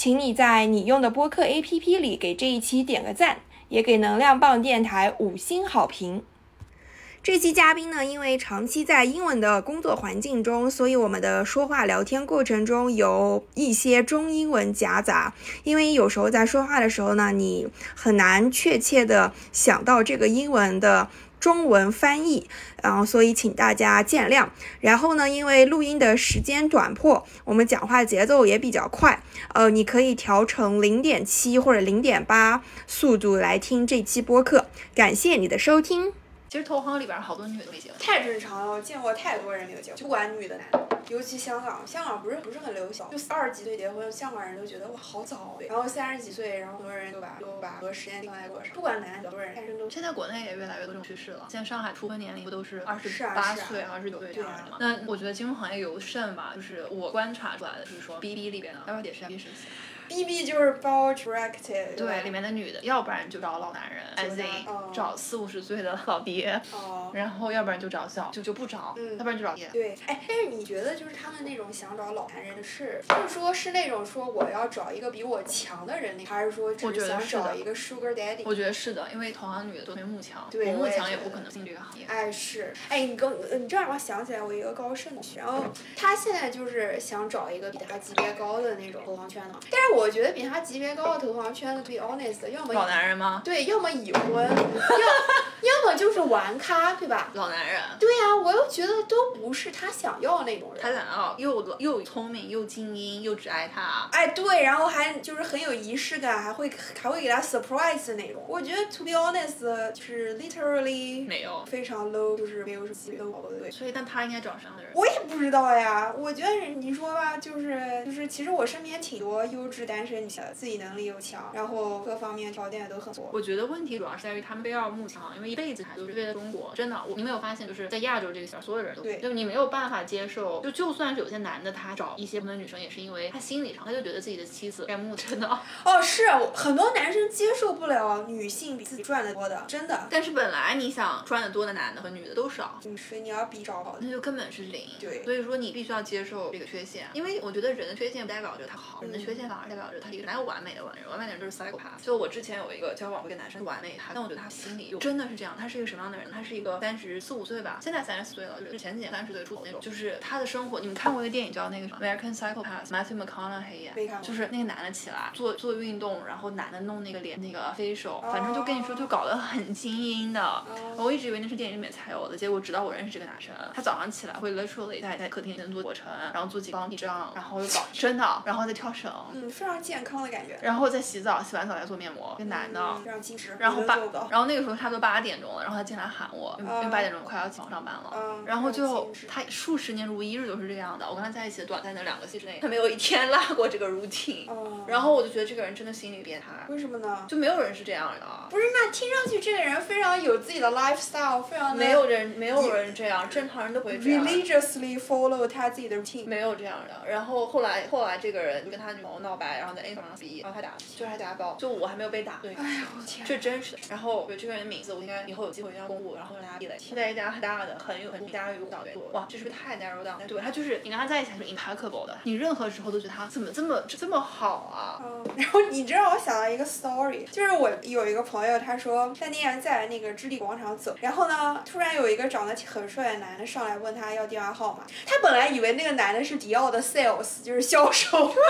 请你在你用的播客 APP 里给这一期点个赞，也给能量棒电台五星好评。这期嘉宾呢，因为长期在英文的工作环境中，所以我们的说话聊天过程中有一些中英文夹杂。因为有时候在说话的时候呢，你很难确切的想到这个英文的。中文翻译，然后所以请大家见谅。然后呢，因为录音的时间短迫，我们讲话节奏也比较快，呃，你可以调成零点七或者零点八速度来听这期播客。感谢你的收听。其实投行里边好多女的没结婚，太正常了，我见过太多人没有结婚，不管女的男的，尤其香港，香港不是不是很流行，就二十几岁结婚，香港人都觉得哇好早，然后三十几岁，然后很多人就把都把很多时间放在过上，不管男的，很多人单身都。现在国内也越来越多这种趋势了，现在上海初婚年龄不都是二十八岁、二十九岁这样的吗？那我觉得金融行业尤甚吧，就是我观察出来的，就是说 B B 里边的，要不要解释 B？B B 就是包 directed，对，里面的女的，要不然就找老男人，as in 找四五十岁的老爹，然后要不然就找小就就不找，要不然就找爹。对，哎，但是你觉得就是他们那种想找老男人的是，就是说是那种说我要找一个比我强的人，还是说我觉得想找一个 sugar daddy？我觉得是的，因为同行女的都特别慕强，我慕强也不可能进这个行业。哎是，哎你跟你这让我想起来我一个高盛的，然后他现在就是想找一个比他级别高的那种投行圈的，但是我觉得比他级。别高的投行圈子，be honest，要么老男人吗？对，要么已婚，要 要么就是玩咖，对吧？老男人。对呀，我又觉得都不是他想要那种人。他想要又又聪明又精英又只爱他。哎，对，然后还就是很有仪式感，还会还会给他 surprise 那种。我觉得 to be honest，就是 literally 没有，非常 low，就是没有什么 low 的对。所以，但他应该找什么样的人？我也不知道呀。我觉得你说吧，就是就是，其实我身边挺多优质单身女性自己。能力又强，然后各方面条件也都很多。我觉得问题主要是在于他们非要慕强，因为一辈子都是为了中国。真的，我你没有发现，就是在亚洲这个圈，所有人都对，就你没有办法接受。就就算是有些男的，他找一些普通女生，也是因为他心理上他就觉得自己的妻子真的。哦，是很多男生接受不了女性比自己赚的多的，真的。但是本来你想赚的多的男的和女的都少，所以你要比找好，那就根本是零。对，所以说你必须要接受这个缺陷，因为我觉得人的缺陷不代表着他好，人的缺陷反而代表着他一个哪有完美的完人，完美的人。就是 psychopath。就我之前有一个交往过一个男生完美他，但我觉得他心里有真的是这样。他是一个什么样的人？他是一个三十四五岁吧，现在三十四岁了，就是前几年三十岁出头那种。就是他的生活，你们看过一个电影叫那个什么 American Psychopath，Matthew McConaughey 演。就是那个男的起来做做运动，然后男的弄那个脸那个 facial，反正就跟你说就搞得很精英的。我一直以为那是电影里面才有的，结果直到我认识这个男生，他早上起来会 literally 在在客厅里做俯卧撑，然后做几杠地仗，然后又搞真的，然后再跳绳。嗯，非常健康的感觉。然后再洗澡，洗完澡再做面。一个男的，然后八，然后那个时候差不多八点钟了，然后他进来喊我，因为八点钟快要起床上班了，然后就他数十年如一日都是这样的。我跟他在一起的短暂的两个星期内，他没有一天落过这个 routine。然后我就觉得这个人真的心理变态。为什么呢？就没有人是这样的。不是，那听上去这个人非常有自己的 lifestyle，非常没有人没有人这样，正常人都不会这样。religiously follow 他自己的 routine。没有这样的。然后后来后来这个人就跟他女朋友闹掰，然后在 A 上比，然后他打，就是他家暴，就我还没有被打。对，哎呦天，这真是的。然后，对这个人的名字，我应该以后有机会要公布，然后让大家避雷。他在一家很大的、很有很家喻户晓的哇，这是不是太 narrow down？对，他就是你跟他在一起还是 impeccable 的，你任何时候都觉得他怎么这么这么好啊？嗯。然后你知道我想到一个 story，就是我有一个朋友，他说他那天在那个置地广场走，然后呢，突然有一个长得很帅的男的上来问他要电话号码。他本来以为那个男的是迪奥的 sales，就是销售，就是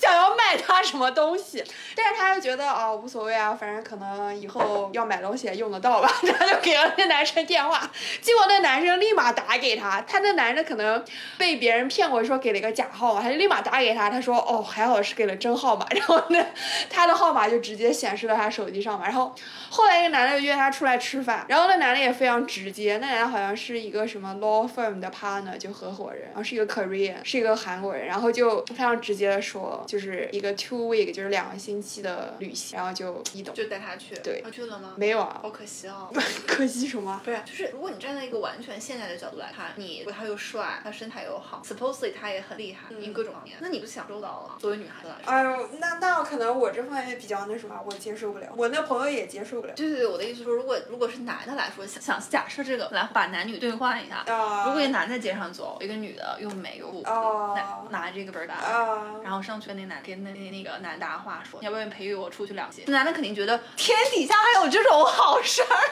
想要卖他什什么东西，但是他又觉得哦无所谓啊，反正可能以后要买东西也用得到吧，他就给了那男生电话，结果那男生立马打给他，他那男的可能被别人骗过说给了一个假号码，他就立马打给他，他说哦还好是给了真号码，然后那他的号码就直接显示到他手机上嘛，然后后来那个男的就约他出来吃饭，然后那男的也非常直接，那男的好像是一个什么 law firm 的 partner 就合伙人，然后是一个 Korean 是一个韩国人，然后就非常直接的说就是一个 two week 就是两个星期的旅行，然后就一懂就带他去，对他去了吗？没有啊，好可惜哦。可惜什么？不是，就是如果你站在一个完全现代的角度来看，你他又帅，他身材又好，supposedly 他也很厉害，因为各种方面，那你不享受到了？作为女孩子来说，哎呦，那那可能我这方面比较那什么，我接受不了，我那朋友也接受不了。对对对，我的意思说，如果如果是男的来说，想想假设这个来把男女兑换一下，啊如果一个男在街上走，一个女的又美又酷，哦拿拿这个 bird 啊然后上去跟那男跟那那那个男搭话说，要不要陪我出去两节？那男的肯定觉得天底下还有这种好事儿。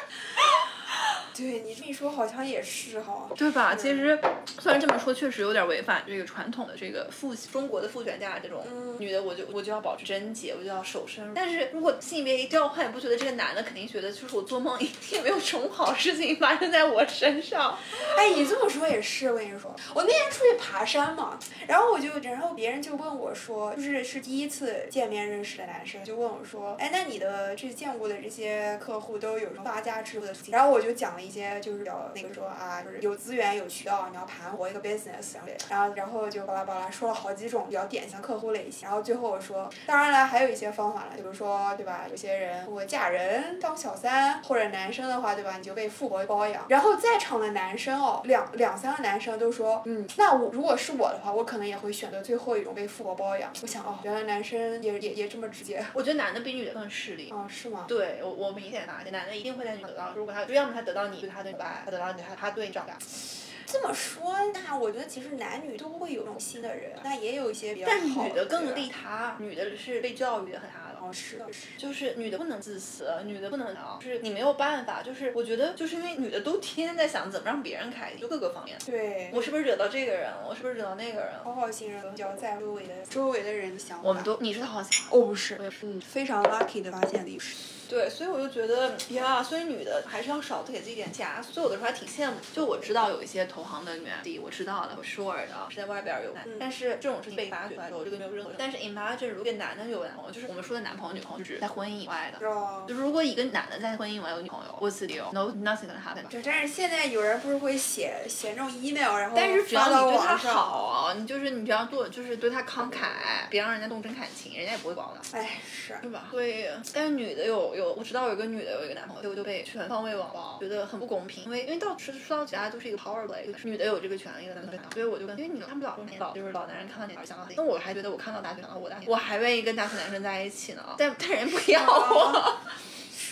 对你这么一说，好像也是哈。对吧？其实 虽然这么说，确实有点违反这个传统的这个父中国的父权价这种、嗯女的，我就我就要保持贞洁，我就要守身。但是如果性别一调换，你不觉得这个男的肯定觉得就是我做梦一定没有什么好事情发生在我身上？哎，你这么说也是，我跟你说，我那天出去爬山嘛，然后我就，然后别人就问我说，就是是第一次见面认识的男生，就问我说，哎，那你的这见过的这些客户都有什么发家致富的？然后我就讲了一些，就是比较那个说啊，就是有资源有渠道，你要盘活一个 business，然后然后就巴拉巴拉说了好几种比较典型客户类型，然后最后我说，当然了，还有一些方法了，比如说对吧，有些人我嫁人当小三，或者男生的话对吧，你就被富婆包养，然后在场的男生哦，两两三个男生都说，嗯，那我如果是我的话，我可能也会选择最后一种被富婆包养。我想哦，原来男生也也也这么直接。我觉得男的比女的更势利。哦，是吗？对我，我明显发现，男的一定会在女的得到，如果他就要么他得到你对他的不爱，他得到你对他他对你照顾。这么说，那我觉得其实男女都会有这种心的人，那也有一些比较好但好女的更利他，女的是被教育的很他的。哦，是的，是的。就是女的不能自私，女的不能啊，就是你没有办法，就是我觉得就是因为女的都天天在想怎么让别人开心，就各个方面。对，我是不是惹到这个人了？我是不是惹到那个人了？讨好型人比较在乎周围的周围的人的想法。我们都你是讨好型。哦，不是我也，嗯，非常 lucky 的发现历史。对，所以我就觉得呀，所以女的还是要少给自己点枷锁。所以有的时候还挺羡慕。就我知道有一些投行的女 MD，我知道的，我 sure 的，是在外边有男，但是这种事情被发掘出来之后，这个没有任何。但是 imagine 如果男的有男朋友，就是我们说的男朋友、女朋友，就是指在婚姻以外的。哦就是如果一个男的在婚姻以外有女朋友，what's the deal？No nothing gonna happen。对，但是现在有人不是会写写那种 email，然后但是只要你对他。好，你就是你只要做，就是对他慷慨，别让人家动真感情，人家也不会管的。哎，是。是吧？所以，但是女的有有，我知道有一个女的有一个男朋友，结果就被全方位网暴，觉得很不公平。因为因为到说说到底，大家都是一个 power play，就是女的有这个权利的，男的没有。所以我就跟，因为你看不了老就是老男人看到你想到那我还觉得我看到大学想到我大学，我还愿意跟大学男生在一起呢。但但人不要我，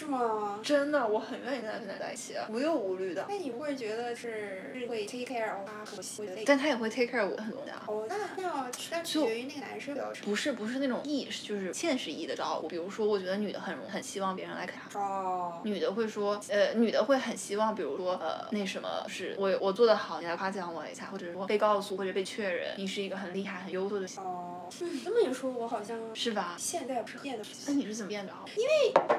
是吗？真的，我很愿意跟大学男生在一起，无忧无虑的。那你不会觉得是是会 take care of 他和我的但他也会 take care 我很多的。哦，那那要那取决于那个男生比较。不是不是那种意识，就是现实意义的照顾。比如说，我觉得女的很容很希望别人来给她。哦。女的会说，呃，女的会很希望，比如说，呃，那什么是我我做的好，你来夸奖我一下，或者说被告诉或者被确认你是一个很厉害、很优秀的，哦，嗯，这么一说，我好像是吧？现在不是变得那你是怎么变的？因为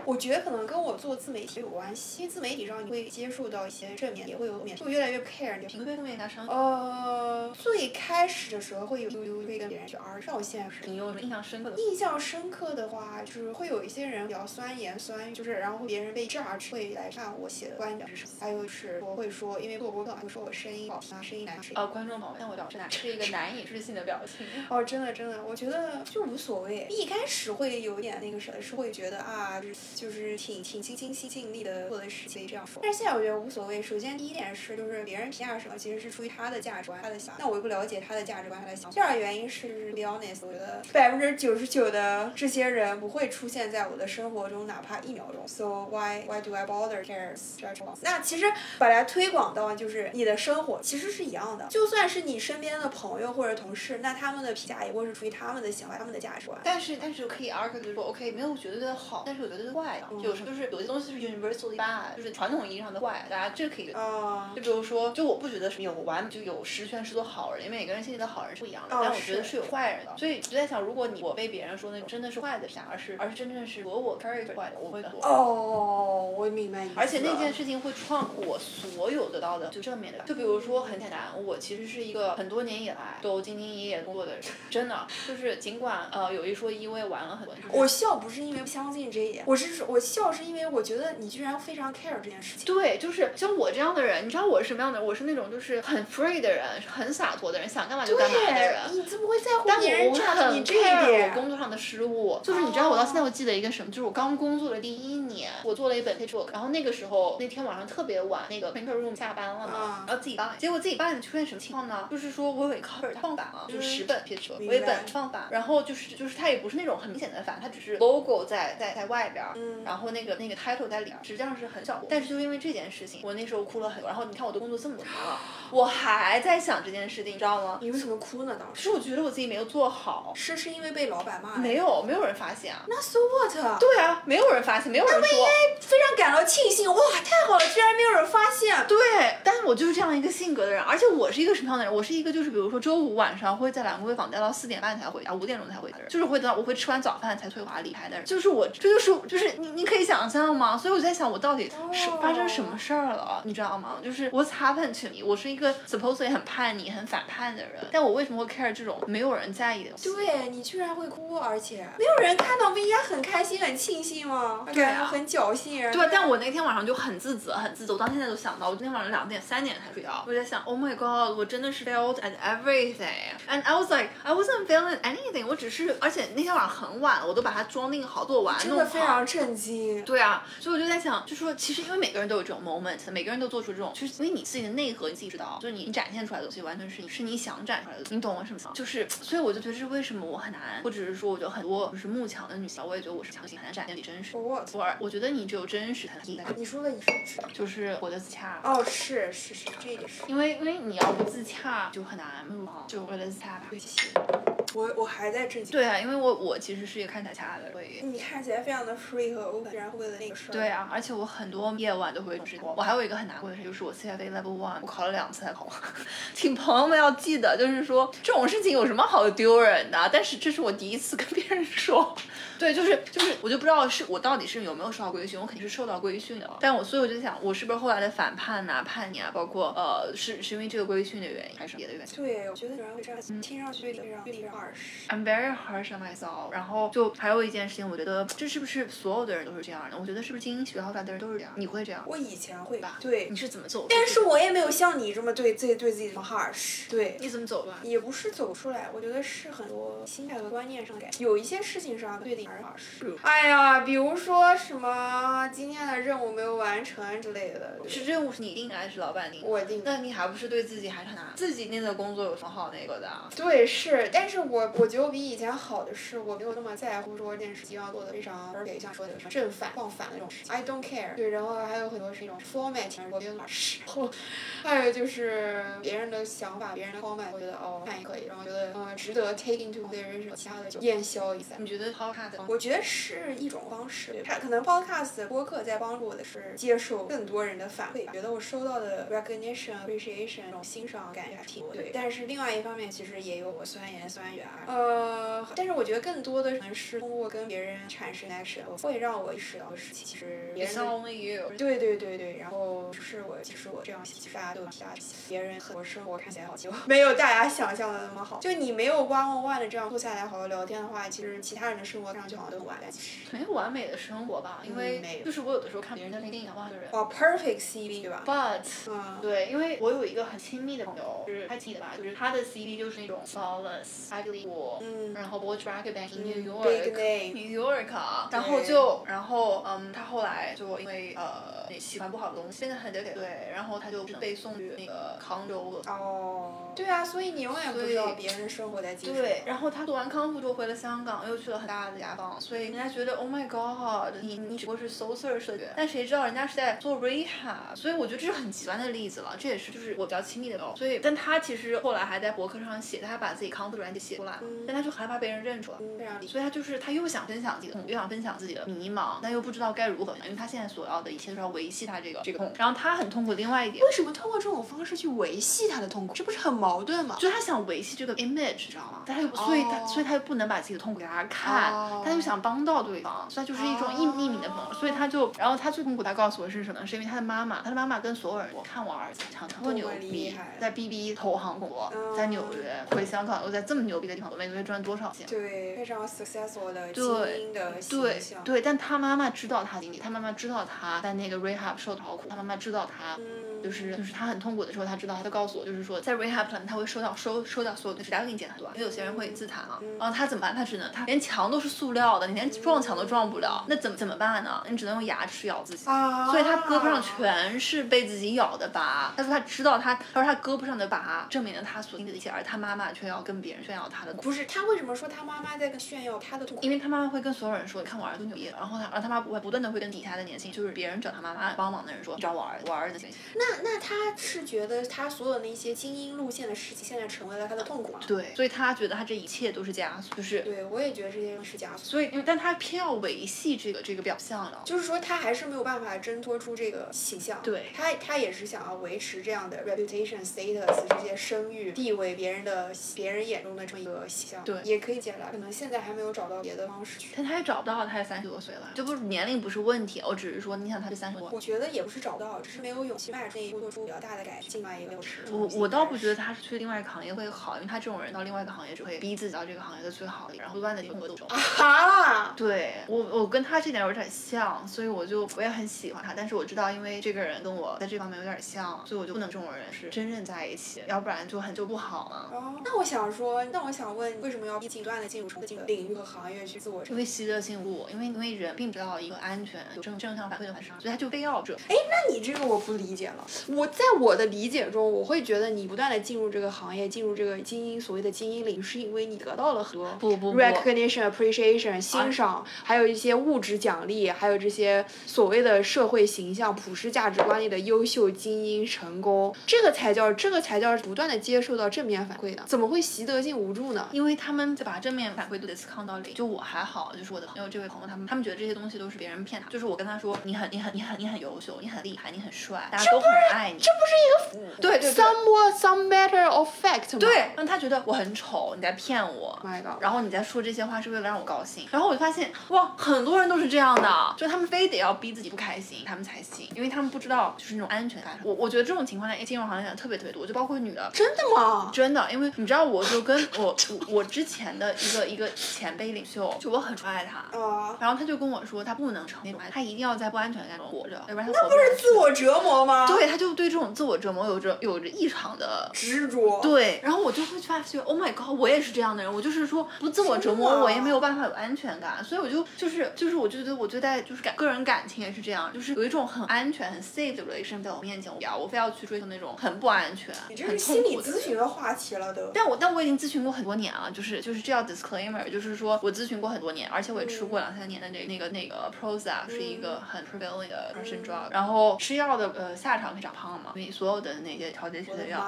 我觉得可能跟我做自媒体有关系，因为自媒体上你会接触到一些正面，也会有负面，就越来越 care 你的评论负面加伤，呃，最开始的时候会有有会跟别人去而到现在是你有印象深刻的？印象深刻的话，就是会有一些人比较酸言酸语，就是然后别人被 judge 会来看我写的观点是什么，还有是我会说，因为做播客嘛，会说我声音好听啊，声音难听。呃，观众朋友们，但我表示难是一个难以置信的表情。哦，真的真的，我觉得就无所谓。一开始会有点那个什么，是会觉得啊，就是挺挺尽心心尽力的做的事情这样说。但是现在我觉得无所谓。首先第一点是，就是别人评价什么，其实是出于他的价值观、他的想。那我又不了解他的价值观、他的想。第二个原因是，be honest，我觉得百分之九十九的这些人不会出现在我的生活中，哪怕一秒钟。So why why do I bother cares judge？那其实把它推广到就是你的生活，其实是一样的。就算是你身边的朋友或者同事，那他们的评价也会是出出出于他们的想法、他们的价值观。但是但是可以 argue 就是说，OK，没有绝对的好，但是有绝对的坏的。就有时候就是有些东西是 universally bad，就是传统意义上的坏，大家这可以。啊，就比如说，就我不觉得是有完就有十全十做好人，因为每个人心里的好人是不一样的。但我觉得是有坏人的，所以就在想，如果你我被别人说那种真的是坏的下，而是而是真正是和我 character 坏的，我会很。哦，我明白你。而且那件事情会创我所有得到的就正面的。就比如说很简单，我其实是一个很多年以来都兢兢业业工作的人，真的就是尽管呃有一说一，我也玩了很多。我笑不是因为不相信这一点，我是说我笑是因为我觉得你居然非常 care 这件事情。对，就是像我这样的人，你知道我是什么样的人？我是那种就是很 free 的人，很洒脱的人，想干嘛就干嘛的人。你怎么会在乎但别人我站你很这一点？我工作上的失误，就是你知道，我到现在我记得一个什么，就是我刚工作的第一年，我做了一本 book，然后那个时候那天晚上特别晚，那个 printer room 下班了嘛，然后自己办，结果自己办的出现什么情况呢？就是说我有一个 cover 它放反了，就是十本我一本放反，然后就是就是它也不是那种很明显的反，它只是 logo 在在在外边，然后那个那个 title 在里边，实际上是很小，但是就因为这件事情，我那时候哭了很多，然后你看我都工作这么多年了，我还在想这件事情，你知道吗？你为什么哭呢？当时是我觉得我自己没有做好，是是因为被老板骂？没。有，没有人发现啊。那 so what？对啊，没有人发现，没有人说。非常感到庆幸，哇，太好了，居然没有人发现。对，但是我就是这样一个性格的人，而且我是一个什么样的人？我是一个就是比如说周五晚上会在兰桂坊待到四点半才回家，五点钟才回家的人，就是会等到我会吃完早饭才退华离开的人，就是我，这就是就是你你可以想象吗？所以我在想，我到底是发生什么事儿了，你知道吗？就是 What's happened to me？我是一个 supposedly 很叛逆、很反叛的人，但我为什么会 care 这种没有人在意的？对你居然会哭，而且没有人看到，不应该很开心、很庆幸吗？对啊感觉很侥幸。对，但我那天晚上就很自责，很自责。我到现在都想到，我今天晚上两点、三点才睡觉。我在想，Oh my God，我真的是 failed at everything，and I was like I wasn't failing at anything，我只是，而且那天晚上很晚了，我都把它装订好、做完、真弄好。的非常震惊。对啊，所以我就在想，就说其实因为每个人都有这种 moment，每个人都做出这种，就是因为你自己的内核你自己知道，就是你展现出来的东西完全是你是你想展出来的，你懂我什么意思吗？就是，所以我就觉得这是为什么我很难，或者是说我觉得很多就是慕强的女性，我也觉得我是强行很难展现你真实。What？我我觉得你只有真实才能在你说的你是指就是活得自洽。哦，是是是，这一点是。因为因为你要不自洽就很难目好，就为了自洽吧。我我还在震惊。对啊，因为我我其实是一个看起来恰的，所以。你看起来非常的 free 和 open，然后为了那个事儿。对啊，而且我很多夜晚都会直播。我还有一个很难过的事，就是我 CFA Level One，我考了两次才考完。请朋友们要记得，就是说这种事情有什么好丢人的？但是这是我第一次跟别人说。对，就是就是，我就不知道是我到底是有没有受到规训，我肯定是受到规训的。但我所以我就想，我是不是后来的反叛呐、叛逆啊，包括呃，是是因为这个规训的原因，还是别的原因？对，我觉得有人会这样，听上去非常非常 harsh。I'm very harsh on myself。然后就还有一件事情，我觉得这是不是所有的人都是这样的？我觉得是不是精英学校出来的人都是这样？你会这样？我以前会吧，对你。是怎么走？但是我也没有像你这么对自己对自己这么 harsh。对，你怎么走的？也不是走出来，我觉得是很多心态和观念上的改变。有一些事情上对哎呀，比如说什么今天的任务没有完成之类的。是任务是你定的还是老板定的？我定的那你还不是对自己还是很难？自己定的工作有什么好那个的啊？对，是，但是我我觉得我比以前好的是，我没有那么在乎说这件事情要做的非常 perfect，像说的什么正反放反的那种事情，I don't care。对，然后还有很多是一种 format，我觉得老师，然后还有就是别人的想法、别人的 comment，我觉得哦看也可以，然后觉得呃值得 take into consideration，其他的就烟消一散。你觉得我觉得是一种方式，对它可能 podcast 播客在帮助我的是接受更多人的反馈吧，觉得我收到的 recognition、appreciation 这种欣赏感觉还挺多对。但是另外一方面，其实也有我酸言酸语啊，呃，但是我觉得更多的可能是通过跟别人产生 connection，会让我意识到事情其实别人 only you。对对对对，然后就是我，其实我这样，其实大家都有其他别人和我生活看起来好，结果没有大家想象的那么好。就你没有 one on one 的这样坐下来好好聊天的话，其实其他人的生活看上去好像都很完，美的生活吧，因为就是我有的时候看别人的 LinkedIn 啊，哇，这个人。哇 perfect CV 对吧？But 嗯，对，因为我有一个很亲密的朋友，就是还记得吧？就是他的 CV 就是那种 flawless、ugly 我，嗯然后 b o d r a g Bank in New York。New York，啊然后就，然后，嗯，他后来就因为呃喜欢不好的东西，变得很 dedicated，对，然后他就被送去那个康州了。哦，对啊，所以你永远不知道别人的生活在对，然后他做完康复之后回了香港，又去了很大的所以人家觉得 Oh my God，你你只不过是 so search 的人，但谁知道人家是在做 rehab，所以我觉得这是很极端的例子了，这也是就是我比较亲密的朋友，所以但他其实后来还在博客上写，他把自己康复的软件写写出来，但他就害怕被人认出来，所以他就是他又想分享自己的痛，又想分享自己的迷茫，但又不知道该如何，因为他现在所要的一切都是要维系他这个这个痛，然后他很痛苦。另外一点，为什么通过这种方式去维系他的痛苦？这不是很矛盾吗？就他想维系这个 image，知道吗？但他又所以他所以他又不能把自己的痛苦给大家看，他就想帮到对方，所以就是一种匿匿名的朋友，所以他就然后他最痛苦，他告诉我是什么？是因为他的妈妈，他的妈妈跟所有人我看我儿子常常特牛逼，在 B B 投行工作，在纽约回香港又在这么牛逼的地方，每个月赚多少钱？对，非常 successful 的精英的对对，但他妈妈知道他经历，他妈妈知道他在那个 rehab 受的好苦，他妈妈知道他。就是就是他很痛苦的时候，他知道，他就告诉我，就是说在 rehab 里面他会收到收收到所有的指甲给你剪很多，因为有些人会自残啊。然后他怎么办？他只能他连墙都是塑料的，你连撞墙都撞不了，那怎么怎么办呢？你只能用牙齿咬自己。啊。所以他胳膊上全是被自己咬的疤。他说他知道他，他说他胳膊上的疤证明了他所经历的一切，而他妈妈却要跟别人炫耀他的。不是他为什么说他妈妈在跟炫耀他的痛苦？因为他妈妈会跟所有人说，你看我儿子多牛逼。然后他，然后他妈不会不断的会跟底下的年轻，就是别人找他妈妈帮忙的人说，你找我儿子，我儿子行。那那他。是觉得他所有那些精英路线的事情，现在成为了他的痛苦吗？对，所以他觉得他这一切都是枷锁，就是。对，我也觉得这些是枷锁。所以，但他偏要维系这个这个表象了。就是说，他还是没有办法挣脱出这个形象。对。他他也是想要维持这样的 reputation status 这些声誉地位，别人的别人眼中的这么一个形象。对。也可以解答，可能现在还没有找到别的方式去。但他也找不到，他也三十多岁了，这不是年龄不是问题，我只是说，你想他是三十多。我觉得也不是找不到，只是没有勇气迈出那一步，做出比较大的改进。另外一个。我我倒不觉得他是去另外一个行业会好，因为他这种人到另外一个行业只会逼自己到这个行业的最好，然后不断的通过斗争。啊！对我我跟他这点有点像，所以我就我也很喜欢他，但是我知道因为这个人跟我在这方面有点像，所以我就不能这种人是真正在一起，要不然就很就不好了。哦，那我想说，那我想问，为什么要不断的进入这个领域和行业去自我？因为习得性路，因为因为人并不知道一个安全有正正向反馈的反伤，所以他就非要这。哎，那你这个我不理解了。我在我的理解中，我会觉得你。不断的进入这个行业，进入这个精英所谓的精英领域，是因为你得到了很多 recognition、appreciation、欣赏，还有一些物质奖励，还有这些所谓的社会形象、普世价值观里的优秀精英成功，这个才叫这个才叫不断的接受到正面反馈的，怎么会习得性无助呢？因为他们把正面反馈都得抗到零。就我还好，就是我的朋友这位朋友，他们他们觉得这些东西都是别人骗他。就是我跟他说，你很你很你很你很优秀，你很厉害，你很帅，大家都很爱你。这不是一个对对 somewhat。Some matter of fact 对，让他觉得我很丑，你在骗我。My God！然后你在说这些话是为了让我高兴。然后我就发现，哇，很多人都是这样的，就他们非得要逼自己不开心，他们才行，因为他们不知道就是那种安全感。我我觉得这种情况在金融行业特别特别多，就包括女的。真的吗？真的，因为你知道，我就跟我我之前的一个一个前辈领袖，就我很崇爱他。啊。然后他就跟我说，他不能成那种，他一定要在不安全感中活着，要不然他那不是自我折磨吗？对，他就对这种自我折磨有着有着异常的执着。对，然后我就会发现，Oh my God，我也是这样的人。我就是说，不自我折磨，我也没有办法有安全感。所以我就就是就是，我觉得我对待就是感个人感情也是这样，就是有一种很安全、很 safe 的 relation 在我面前，我要我非要去追求那种很不安全、你这是心理咨询的话题了都。但我但我已经咨询过很多年了，就是就是这叫 disclaimer，就是说我咨询过很多年，而且我也吃过两三年的那那个那个 Prozac，是一个很 prevalent 的 person drug。然后吃药的呃下场会长胖嘛，因为所有的那些调节性的药。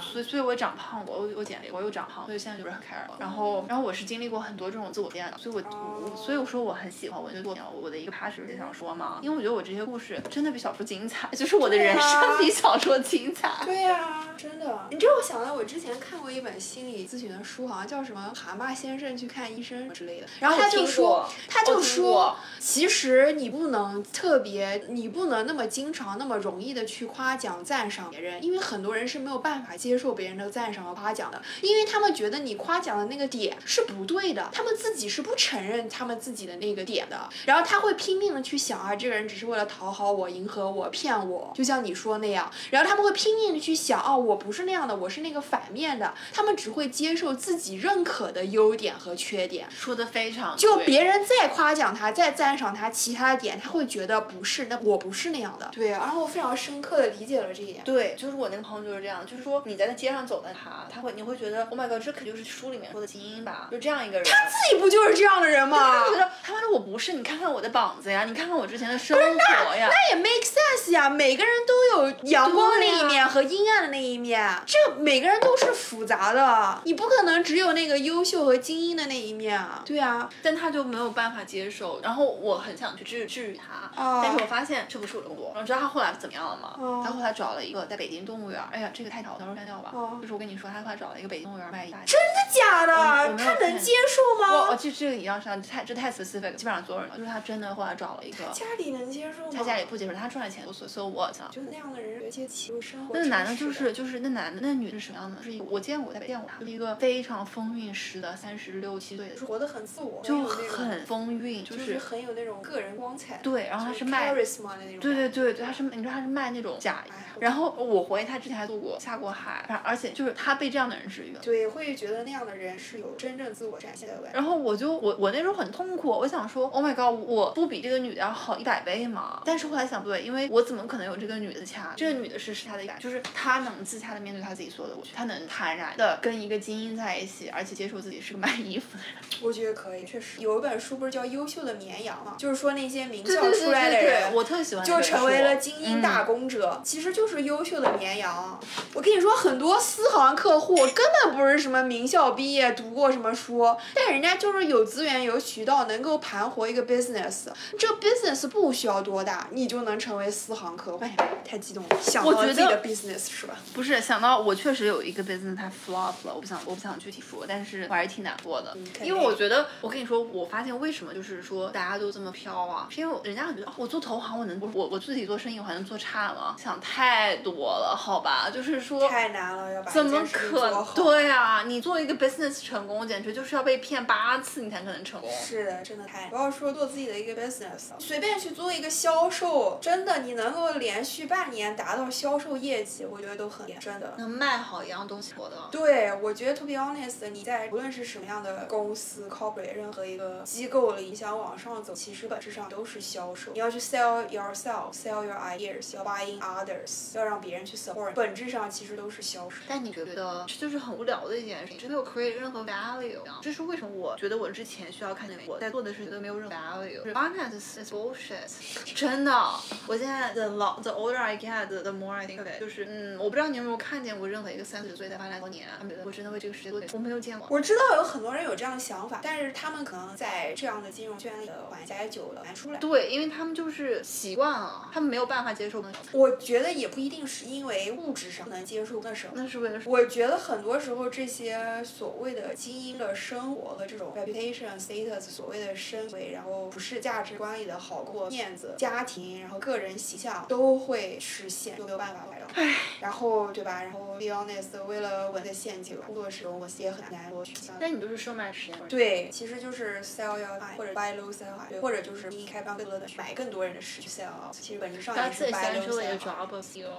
所以所以我长胖过。我我减肥，我又长胖，所以现在就是很 care 了。然后，然后我是经历过很多这种自我变的，所以我我所以我说我很喜欢文学作品。我的一个 passion 是小说嘛，因为我觉得我这些故事真的比小说精彩，就是我的人生比小说精彩。对呀，真的。你知道我想到我之前看过一本心理咨询的书，好像叫什么《蛤蟆先生去看医生》之类的。然后他就说，他就说，其实你不能特别，你不能那么经常、那么容易的去夸奖、赞赏别人，因为很多人是没有办法接受别人的赞赏和夸。奖的，因为他们觉得你夸奖的那个点是不对的，他们自己是不承认他们自己的那个点的，然后他会拼命的去想啊，这个人只是为了讨好我、迎合我、骗我，就像你说那样，然后他们会拼命的去想，哦，我不是那样的，我是那个反面的，他们只会接受自己认可的优点和缺点，说的非常，就别人再夸奖他、再赞赏他其他的点，他会觉得不是，那我不是那样的，对，然后我非常深刻的理解了这一点，对，就是我那个朋友就是这样，就是说你在那街上走的他，他。会，你会觉得，Oh my God，这可就是书里面说的精英吧？就这样一个人，他自己不就是这样的人吗？他觉得他妈的我不是，你看看我的膀子呀，你看看我之前的生活呀。那也 make sense 呀，每个人都有阳光的那一面和阴暗的那一面，这每个人都是复杂的，你不可能只有那个优秀和精英的那一面啊。对啊，但他就没有办法接受，然后我很想去治治愈他，但是我发现这不是我的工作。然后知道他后来怎么样了吗？他后来找了一个在北京动物园，哎呀，这个太吵，到时候删掉吧。就是我跟你说，他后来找了一个北京动物园卖一大。真的假的？他能接受吗？我这这个一样上太这太 specific，基本上所有人就是他真的后来找了一个。家里能接受吗？他家里不接受，他赚的钱都所所我操。就那样的人，阶级生活。那男的就是就是那男的那女的是什么样的？是一我见过在见过他，是一个非常风韵时的三十六七岁的，活得很自我，就很风韵，就是很有那种个人光彩。对，然后他是卖，对对对对，他是你说他是卖那种假，然后我怀疑他之前还做过下过海，而且就是他被这样的人治愈了。对，会觉得那样的人是有真正自我展现的。然后我就我我那时候很痛苦，我想说，Oh my god，我不比这个女的要好一百倍吗？但是后来想不对，因为我怎么可能有这个女的掐？这个女的是是她的，就是她能自洽的面对她自己所有的过去，她能坦然的跟一个精英在一起，而且接受自己是个卖衣服的人。我觉得可以，确实有一本书不是叫《优秀的绵羊》吗？就是说那些名校出来的人，我特喜欢，就成为了精英打工者，其实就是优秀的绵羊。我跟你说，很多私行客户根本不是什么名校毕业，读过什么书，但人家就是有资源、有渠道，能够盘活一个 business。这 business 不需要多大，你就能成为私行客户。哎呀，太激动了，想到自己的 business 是吧？不是，想到我确实有一个 business 它 flop 了，我不想，我不想具体说，但是我还是挺难过的，因为我觉得，我跟你说，我发现为什么就是说大家都这么飘啊，是因为人家觉得我做投行，我能我我自己做生意，我还能做差吗？想太多了，好吧，就是说太难了，要把怎么可对啊，你做一个 business 成功，简直就是要被骗八次你才可能成功。是的，真的太不要说做自己的一个 business，随便去做一个销售，真的你能够连续半年达到销售业绩，我觉得都很真的能卖好一样东西，我的。对，我觉得 to be honest，你在无论是什么样的公司 corporate 任何一个机构里，你想往上走，其实本质上都是销售。你要去 sell yourself，sell your ideas，要 buying others，要让别人去 support，本质上其实都是销售。但你觉得这就是很无聊的一件事情，这没有 create 任何 value。这是为什么？我觉得我之前需要看见我在做的事情都没有任何 value。Finance is bullshit，真的。我现在 the long the older I get，the more I think of it。就是嗯，我不知道你有没有看见过任何一个三十岁在发展多年，我真的为这个世界做点，我没有见过。我知道有很多人有这样的想法，但是他们可能在这样的金融圈里玩家也久了，难出来。对，因为他们就是习惯了，他们没有办法接受那。我觉得也不一定是因为物质上不能接受那什么，那是为了。我觉得很多时候这些所谓的精英的生活和这种 reputation status，所谓的身位，然后不是价值观里的好过、面子、家庭，然后个人形象都会实现，就没有办法来了。唉，然后对吧？然后 be honest，为了稳在陷阱，工作时候我也很难获取。那你就是售卖时间。对，其实就是 sell your time，或者 buy low sell high，或者就是你开放更多的买更多人的时去 sell out。其实本质上也是 buy low sell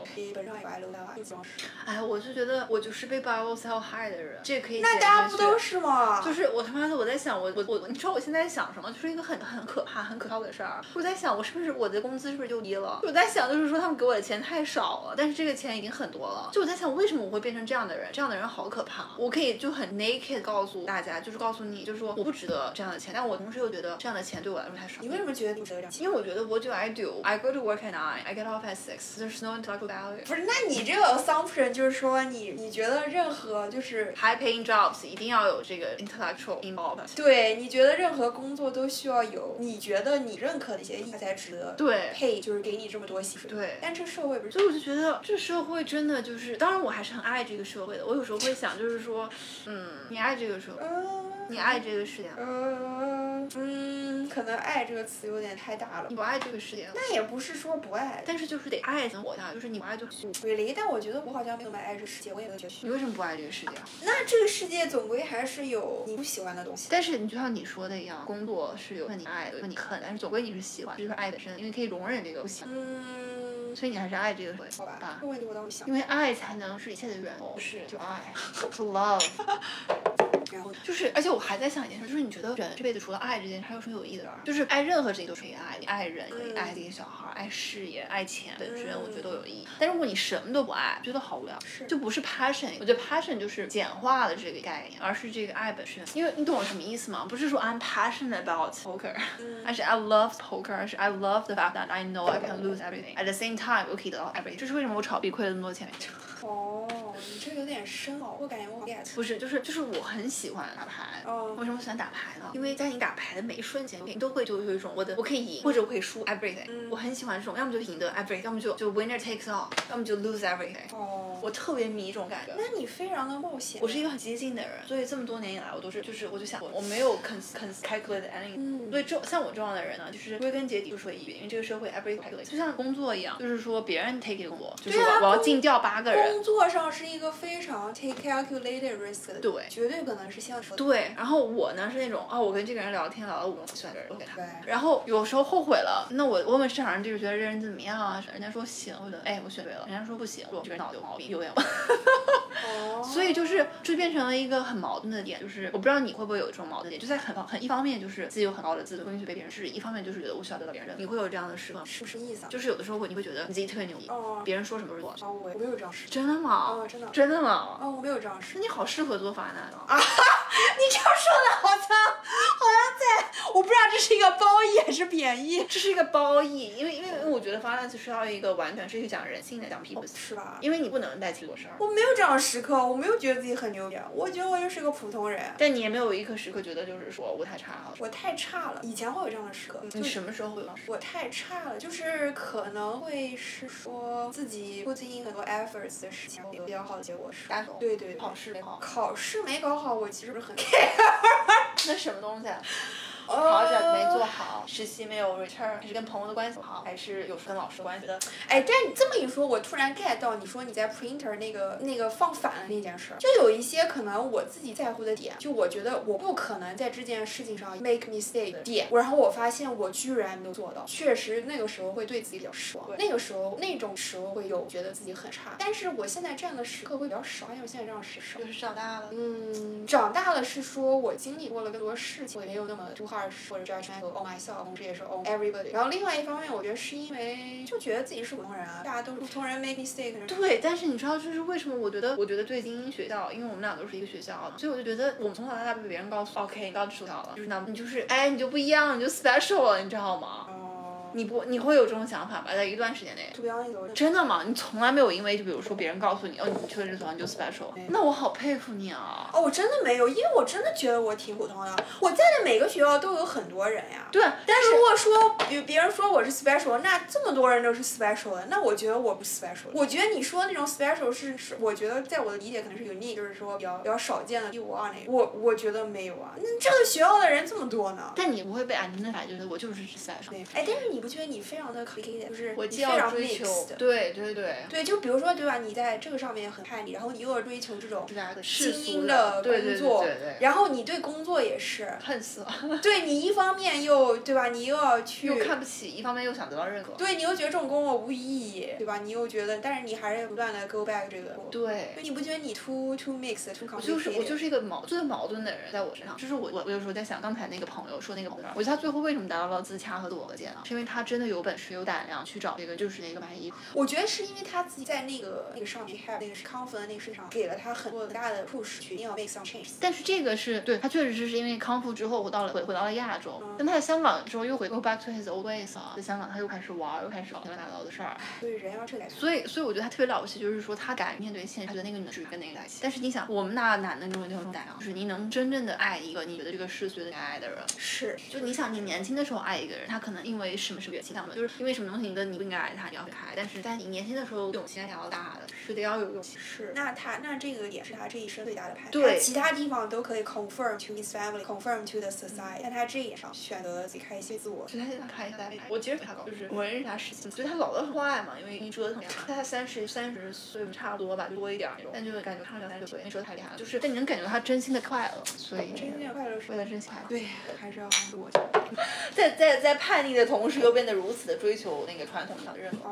high。本质上也 buy low sell high，哎，我就觉得我就是被 buy low sell high 的人，这可以。那大家不都是吗？就是我他妈的，我在想，我我我，你知道我现在想什么？就是一个很很可怕、很可笑的事儿。我在想，我是不是我的工资是不是就低了？我在想，就是说他们给我的钱太少了，但是这个钱已经很多了。就我在想，为什么我会变成这样的人？这样的人好可怕。我可以就很 naked 告诉大家，就是告诉你，就是说我不值得这样的钱，但我同时又觉得这样的钱对我来说太少。你为什么觉得不值得这样？因为我觉得 What do I do? I go to work at nine, I get off at six. There's no intellectual value. 不是，那你这个 assumption 就是说你你觉得任何就是 high paying jobs 一定要有这个 intellectual involvement？对，你觉得任何工作都需要有你觉得你认可的一些，他才值得对 pay，就是给你这么多薪水。对，但这社会不是，所以我就觉得这社会真的就是，当然我还是很爱这个社会的。我有时候会想，就是说，嗯，你爱这个社会，你爱这个世界。嗯嗯，可能爱这个词有点太大了。你不爱这个世界，那也不是说不爱，但是就是得爱才能活下去。就是你不爱就远离。但我觉得我好像没有么爱这个世界，我也没有觉得。你为什么不爱这个世界？那这个世界总归还是有你不喜欢的东西。但是你就像你说的一样，工作是有你爱，有你恨，但是总归你是喜欢，这就是爱本身，因为可以容忍这个不喜欢。嗯，所以你还是爱这个会，好吧？因为爱才能是一切的源头，是就爱，to love。然后就是，而且我还在想一件事，就是你觉得人这辈子除了爱这件事，还有什么有意义的事儿？就是爱任何事情都是可以爱，你爱人可以嗯爱自己小孩儿，爱事业，爱钱，本身我觉得都有意义。但如果你什么都不爱，觉得好无聊，就不是 passion。我觉得 passion 就是简化的这个概念，而是这个爱本身。因为你懂我什么意思吗？不是说 I'm passionate about poker，而是 I love poker，而是 I love the fact that I know I can lose everything at the same time 我可以得到 everything。这是为什么我炒币亏了那么多钱。哦，你这有点深奥，我感觉我 get。不是，就是就是我很喜欢打牌。哦为什么喜欢打牌呢？因为在你打牌的每一瞬间，你都会就有一种我的我可以赢，或者我可以输 everything、嗯我很喜欢这种，要么就赢得 everything，要么就就 winner takes all，要么就 lose everything。哦，我特别迷这种感觉。那你非常的冒险。我是一个很激进的人，所以这么多年以来，我都是就是我就想，我我没有 cons cons calculate anything。嗯所以这像我这样的人呢，就是归根结底就说一遍，因为这个社会 calculate，就像工作一样，就是说别人 take 一个工作，就是我我要工尽调八个人，工作上是一个非常 take calculated risk 的，对绝对可能是像你说，对，然后我呢是那种啊、我跟这个人聊天聊了五分钟，喜欢这个人，我给他。对然后有时候后悔了，那我问问市场上就是觉得这人怎么样啊？人家说行，我觉得哎我选对了，人家说不行，我这个人脑子有毛病，有点。哦，所以就是就变成了一个很矛盾的点，就是我不知道你会不会有这种矛盾点，就在很很一方面就是自己有很高的自尊，不允许被别人质疑；一方面就是觉得我需要得到别人。你会有这样的时刻吗？是不是意思啊？就是有的时候会你会觉得你自己特别牛逼，别人说什么。我我没有这样试，真的吗？真的真的吗？啊，我没有这样试那。你好适合做法男啊！你这样说的好像好像在，我不知道这是一个褒义还是贬义，这是一个褒义，因为因为因为我觉得 finance 需要一个完全是去讲人性的，讲 people，是吧？因为你不能代替做事儿。我没有这样的时刻，我没有觉得自己很牛逼，我觉得我就是个普通人。但你也没有一刻时刻觉得就是说我太差了。我太差了，以前会有这样的时刻，就你什么时候会有？我太差了，就是可能会是说自己 put in 很多 efforts 的事情有比较好的结果是，对对对，考试没考考试没搞好，我其实很 care，那什么东西啊？呃 project 没做好，实习没有 return，还是跟朋友的关系不好，还是有跟老师关系？觉得哎，但你这么一说，我突然 get 到你说你在 printer 那个那个放反了那件事儿，就有一些可能我自己在乎的点，就我觉得我不可能在这件事情上 make mistake 的点，然后我发现我居然没有做到，确实那个时候会对自己比较失望，那个时候那种时候会有觉得自己很差，但是我现在这样的时刻会比较少，因为我现在这样时少就。是长大了。嗯，长大了是说我经历过了更多事情，我也没有那么 too harsh 或者 judgmental on myself，这也是 on everybody。然后另外一方面，我觉得是因为就觉得自己是普通人啊，大家都是普通人 make mistake。对，但是你知道，就是为什么我觉得，我觉得对精英学校，因为我们俩都是一个学校的，所以我就觉得我们从小到大被别人告诉，OK，你高知出道了，就是那你就是，哎，你就不一样，你就 special 了，你知道吗？哦你不，你会有这种想法吧？在一段时间内。，to be honest，真的吗？你从来没有因为就比如说别人告诉你，哦，你去了这所你就 special，那我好佩服你啊！哦，我真的没有，因为我真的觉得我挺普通的。我在的每个学校都有很多人呀。对，但如果说有别人说我是 special，那这么多人都是 special 的，那我觉得我不 special。我觉得你说那种 special 是是，我觉得在我的理解可能是 unique，就是说比较比较少见的一无二那种。我我觉得没有啊，那这个学校的人这么多呢。但你不会被 identify，就是我就是 special。对，哎，但是你不觉得你非常的 complicated，就是非常要追求 mixed，对对对，对，就比如说，对吧？你在这个上面很叛逆，然后你又要追求这种精英的工作，对对对，然后你对工作也是，恨死了，对你一方面又对吧？你又要去又看不起，一方面又想得到认可。对你又觉得这种工作无意义，对吧？你又觉得，但是你还是不断的 go back 这个。对。你不觉得你 too too mixed too complicated？我就是我就是一个矛最矛盾的人，在我身上，就是我我我有时候在想，刚才那个朋友说那个朋友，我觉得他最后为什么达到了自洽和自我和解呢？是因为他真的有本事有胆量去找这个就是那个买衣服。我觉得是因为他自己在那个那个上面 have 那个是 confident 那个事情上给了他很多很大的 push，去一定要 make some change。但是这个是对他确实是是因为康复之后回到了回回到了亚洲，但他在香港之后又回 go back to his old ways 啊，在香港他又开始玩，又开始搞乱七八糟的事儿。所以人要这来。所以，所以我觉得他特别了不起，就是说他敢面对现实，他觉得那个女的是跟那个在一起。但是你想，我们那男的那种那种胆量，就是你能真正的爱一个你觉得这个世俗觉得该爱的人，是，就你想，你年轻的时候爱一个人，他可能因为什么什么原因，他们就是因为什么东西，你跟你不应该爱他，你要离开。但是在你年轻的时候，勇气还是要大的，是得要有勇气。是，那他那这个也是他这一生最大的牌。对其他地方都可以 confirm to his family，confirm to the society，但他这一点上选择了自己开心自我。所以他现在看一下，我其实比他高，就是我认识他十几，所以他老得很快嘛，因为一折腾呀。但他三十三十岁差不多吧，多一点儿但就感觉他两三十岁，那时候太厉害了，就是但你能感觉到他真心的快乐，所以真心的快乐是为了真心快乐。对，还是要 我。在在在叛逆的同时，又变得如此的追求那个传统上的认可。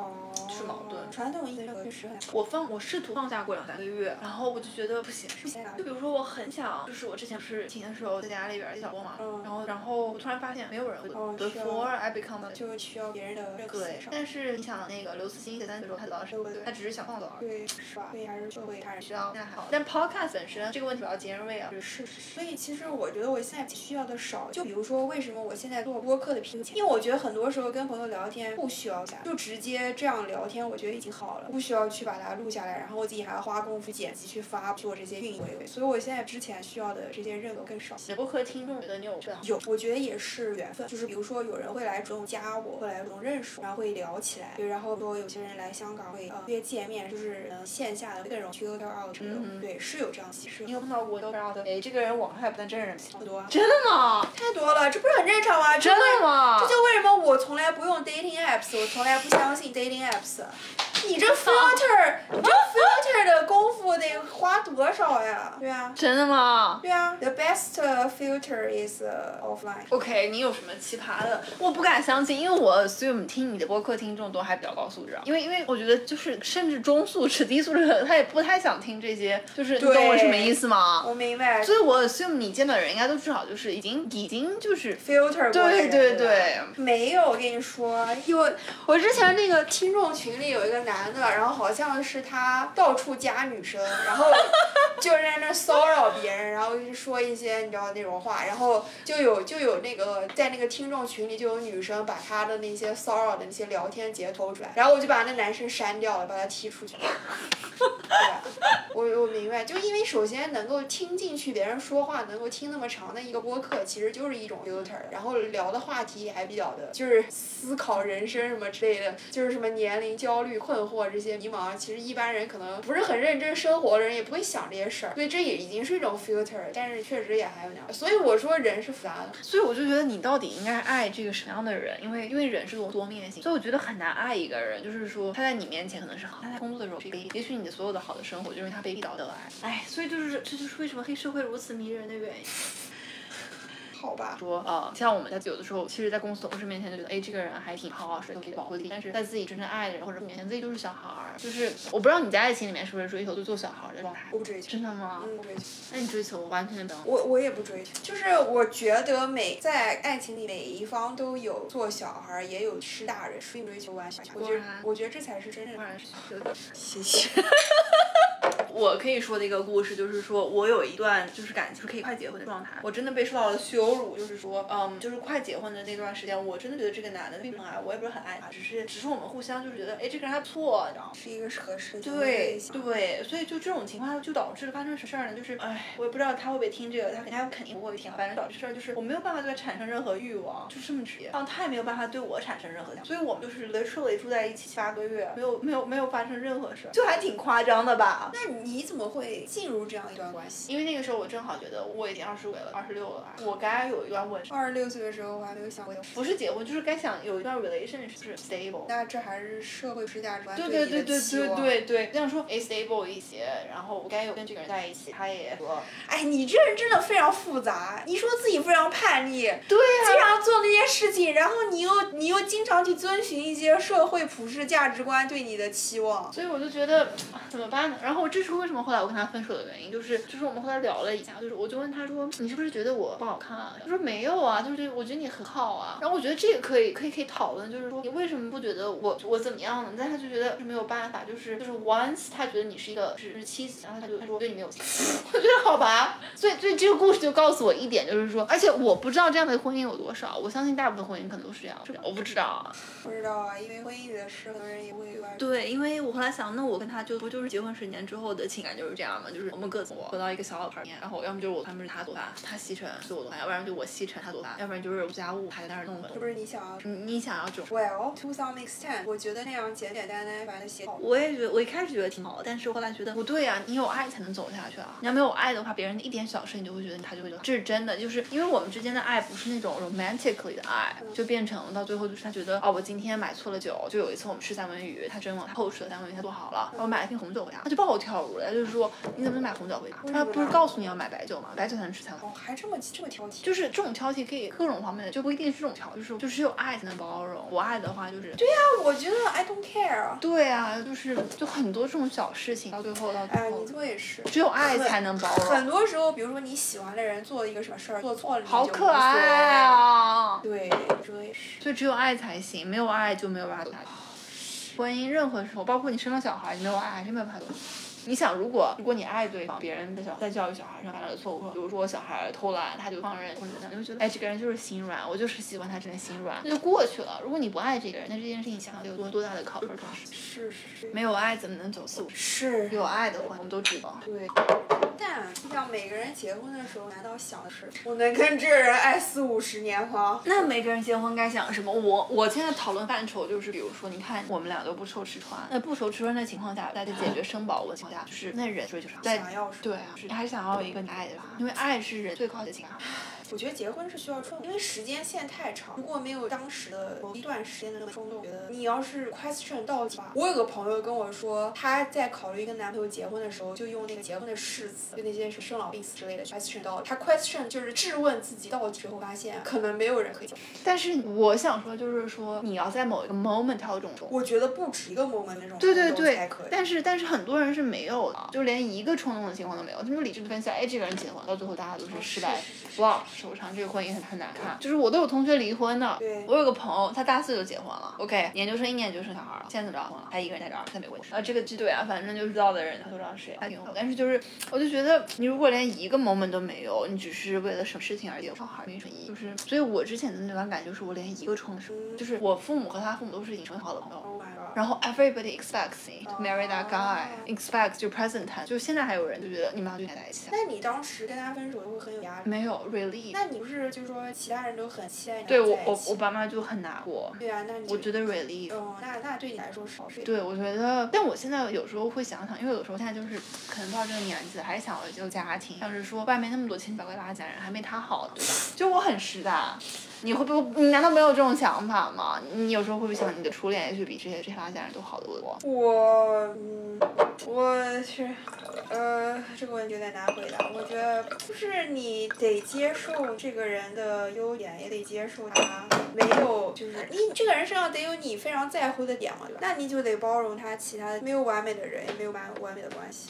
是矛盾。传统意义的认可确实很。我放，我试图放下过两三个月，然后我就觉得不行。不行啊就比如说，我很想，就是我之前不是疫情的时候在家里边小说嘛，嗯然后然后我突然发现没有人会哦 before I become 就需要别人的认但是你想那个刘慈欣写三的时候，他得是他只是想放走而已。对是吧？所以还是就会他人需要那还好，但 podcast 本身这个问题比较尖锐啊，是是是，所以其实我觉得我现在需要的少。就比如说，为什么我现在做播客的频次，因为我觉得很多时候跟朋友聊天不需要讲，就直接这样聊天，我觉得已经好了，不需要去把它录下来，然后我自己还要花功夫剪辑去发，做这些运营。所以我现在之前需要的这些任务更少。你的播客听众觉得你有这样有，我觉得也是缘分，就是比如说有人会来主动加我，会来主动认识我，然后会聊起来，对，然后说有些人来香港会呃约见面，就是呃线下的更容易 out 这种，嗯对，是有这样其实你有碰到过都知道的？哎，这个人网上还不算真人，很多啊，真的吗？太多了，这不是很正常吗？真的吗？这就为什么我从来不用 dating apps，我从来不相信 dating apps。さ。你这 filter，你这 filter 的功夫得花多少呀？对啊，真的吗对啊，the best filter is uh, offline。？OK，你有什么奇葩的？我不敢相信，因为我 assume 听你的播客听众都还比较高素质啊。因为因为我觉得就是甚至中素质、低素质的，他也不太想听这些，就是你懂我什么意思吗？我明白。所以我 assume 你见的人应该都至少就是已经已经就是 filter 过的对对对没有，我跟你说，有我之前那个听众群里有一个男的，然后好像是他到处加女生，然后就在那骚扰别人，然后就说一些你知道那种话，然后就有就有那个在那个听众群里就有女生把他的那些骚扰的那些聊天截图出来，然后我就把那男生删掉了，把他踢出去。对，我我明白，就因为首先能够听进去别人说话，能够听那么长的一个播客，其实就是一种 filter，然后聊的话题还比较的，就是思考人生什么之类的，就是什么年龄焦虑、困惑这些迷茫，其实一般人可能不是很认真生活的人也不会想这些事儿，所以这也已经是一种 filter，但是确实也还有那样，所以我说人是复杂的。所以我就觉得你到底应该爱这个什么样的人？因为因为人是多多面性，所以我觉得很难爱一个人。就是说他在你面前可能是好，他在工作的时候是卑，也许你的所有的好的生活就是因为他卑鄙到的来。哎，所以就是这就是为什么黑社会如此迷人的原因。好吧，说呃，像我们在有的时候，其实，在公司同事面前就觉得，哎，这个人还挺好啊，谁都可以保护自己。但是在自己真正爱的人或者面前，自己就是小孩儿。就是我不知道你在爱情里面是不是追求就做小孩儿的状态？我不追求真的吗？嗯，不追求。那你追求完全没有。我我也不追求，就是我觉得每在爱情里每一方都有做小孩儿，也有吃大人，并不追求完小孩。我觉得我觉得这才是真正的。谢谢。我可以说的一个故事，就是说我有一段就是感情可以快结婚的状态，我真的被受到了羞辱，就是说，嗯，就是快结婚的那段时间，我真的觉得这个男的并不爱我，也不是很爱他，只是只是我们互相就是觉得，哎，这个人还不错，你知道吗？是一个合适的对对所以就这种情况就导致发生什么事儿呢？就是，哎，我也不知道他会不会听这个，他肯他肯定不会听，反正导致事儿就是我没有办法对他产生任何欲望，就这么直接，然后他也没有办法对我产生任何所以我们就是 literally 住在一起七八个月，没有没有没有发生任何事儿，就还挺夸张的吧。那你怎么会进入这样一段关系？因为那个时候我正好觉得我已经二十五了，二十六了吧，我该有一段稳，二十六岁的时候我还没有想过。不是结婚，就是该想有一段 relationship 是 stable。那这还是社会之价值观对对你对对对对。对对，这样说 a stable 一些，然后我该有跟这个人在一起，他也说，哎，你这人真的非常复杂。你说自己非常叛逆，对啊、经常做那些事情，然后你又你又经常去遵循一些社会普世价值观对你的期望。所以我就觉得怎么办呢？然后这是为什么后来我跟他分手的原因，就是就是我们后来聊了一下，就是我就问他说，你是不是觉得我不好看啊？他说没有啊，就是我觉得你很好啊。然后我觉得这个可以可以可以讨论，就是说你为什么不觉得我我怎么样呢？但他就觉得是没有办法，就是就是 once 他觉得你是一个是是妻子，然后他就他说对你没有情，我觉得好吧。所以所以这个故事就告诉我一点，就是说，而且我不知道这样的婚姻有多少，我相信大部分婚姻可能都是这样，我不知道啊。不知道啊，因为婚姻里的事，很多人也会有。对，因为我后来想，那我跟他就不就是结婚十年之后的情感就是这样嘛，就是我们各自我回到一个小小的面，然后要么就是我他们是他做饭，他吸尘是我做饭，要不然就我吸尘他做饭，要不然就是家务还在那儿弄的。这不是你想要你你想要这种？？Well, to some extent，我觉得那样简简单单把它写好。我也觉得，我一开始觉得挺好，但是后来觉得不对啊，你有爱才能走下去啊。你要没有爱的话，别人一点小事你就会觉得他就会这是真的，就是因为我们之间的爱不是那种 romantically 的爱，就变成了到最后就是他觉得哦，我今天买错了酒，就有一次我们吃三文鱼，他蒸了，他后厨的三文鱼他做好了，然后我买了瓶红酒回家，他就暴跳就是说你怎么能买红酒回家？他不是告诉你要买白酒吗？白酒才能吃餐。哦，还这么这么挑剔？就是这种挑剔可以各种方面的，就不一定是这种挑，就是就只有爱才能包容。我爱的话就是对呀，我觉得 I don't care。对啊，就是就很多这种小事情到最后到最哎，后你，说也是。只有爱才能包容。很多时候，比如说你喜欢的人做一个什么事儿，做错了，你好可爱！啊！对，这也是。所以只有爱才行，没有爱就没有办法走下去。婚姻任何时候，包括你生了小孩，你没有爱还是没有办法走下去。你想，如果如果你爱对方，别人的小在教育小孩上犯了错误，比如说小孩偷懒，他就放任或者怎样，你会觉得哎，这个人就是心软，我就是喜欢他这个心软，那就过去了。如果你不爱这个人，那这件事情想想得有多多大的考虑。是是是。没有爱怎么能走四五十？是。有爱的话，我们都知道。对。但像每个人结婚的时候，难道想的是我能跟这个人爱四五十年吗？那每个人结婚该想什么？我我现在讨论范畴就是，比如说，你看我们俩都不愁吃穿，那不愁吃穿的情况下，在解决生保的情况下，就是那人追求啥？想要什么对啊，是还是想要一个你爱的吧，因为爱是人最高的情感。我觉得结婚是需要冲动，因为时间线太长。如果没有当时的某一段时间的那个冲动，觉得你要是 question 到底吧。我有个朋友跟我说，她在考虑跟男朋友结婚的时候，就用那个结婚的誓词，就那些什么生老病死之类的 question 到底。她 question 就是质问自己到底之后，发现可能没有人可以结婚。但是我想说，就是说你要在某一个 moment 挑这种。我觉得不止一个 moment 那种对对对才可以。但是但是很多人是没有的，就连一个冲动的情况都没有。他们理智的分析，哎，这个人结婚，到最后大家都是失败，哇，收场，这个婚姻很很难看。就是我都有同学离婚的，我有个朋友，他大四就结婚了，OK，研究生一年就生小孩了，现在怎么着？婚了，他一个人在这儿，在美国。啊，这个剧对啊，反正就知道的人他都知道是谁，还挺好。但是就是，我就觉得你如果连一个 moment 都没有，你只是为了什么事情而结小孩，没什么意义。就是，所以我之前的那段感就是我连一个冲动，就是我父母和他父母都是已经很好的朋友。Oh！然后 everybody expects me to marry that guy，expects 就 present tense，就现在还有人就觉得你们俩就应该在一起。那你当时跟他分手会很有压力？没有 really。那你不是就是说其他人都很期待你对我我我爸妈就很难过。对啊，那你我觉得 really。嗯，那那对你来说是好事。对，我觉得，但我现在有时候会想想，因为有时候现在就是可能到这个年纪，还是想要一个家庭，要是说外面那么多千奇百怪的家人，还没他好，对吧？就我很实在，你会不会？你难道没有这种想法吗？你有时候会不会想你的初恋也许比这些这些拉家人都好得多？我嗯，我是，呃，这个问题有点难回答。我觉得就是你得接受这个人的优点，也得接受他没有，就是你这个人身上得有你非常在乎的点嘛，对吧？那你就得包容他其他的没有完美的人，也没有完完美的关系。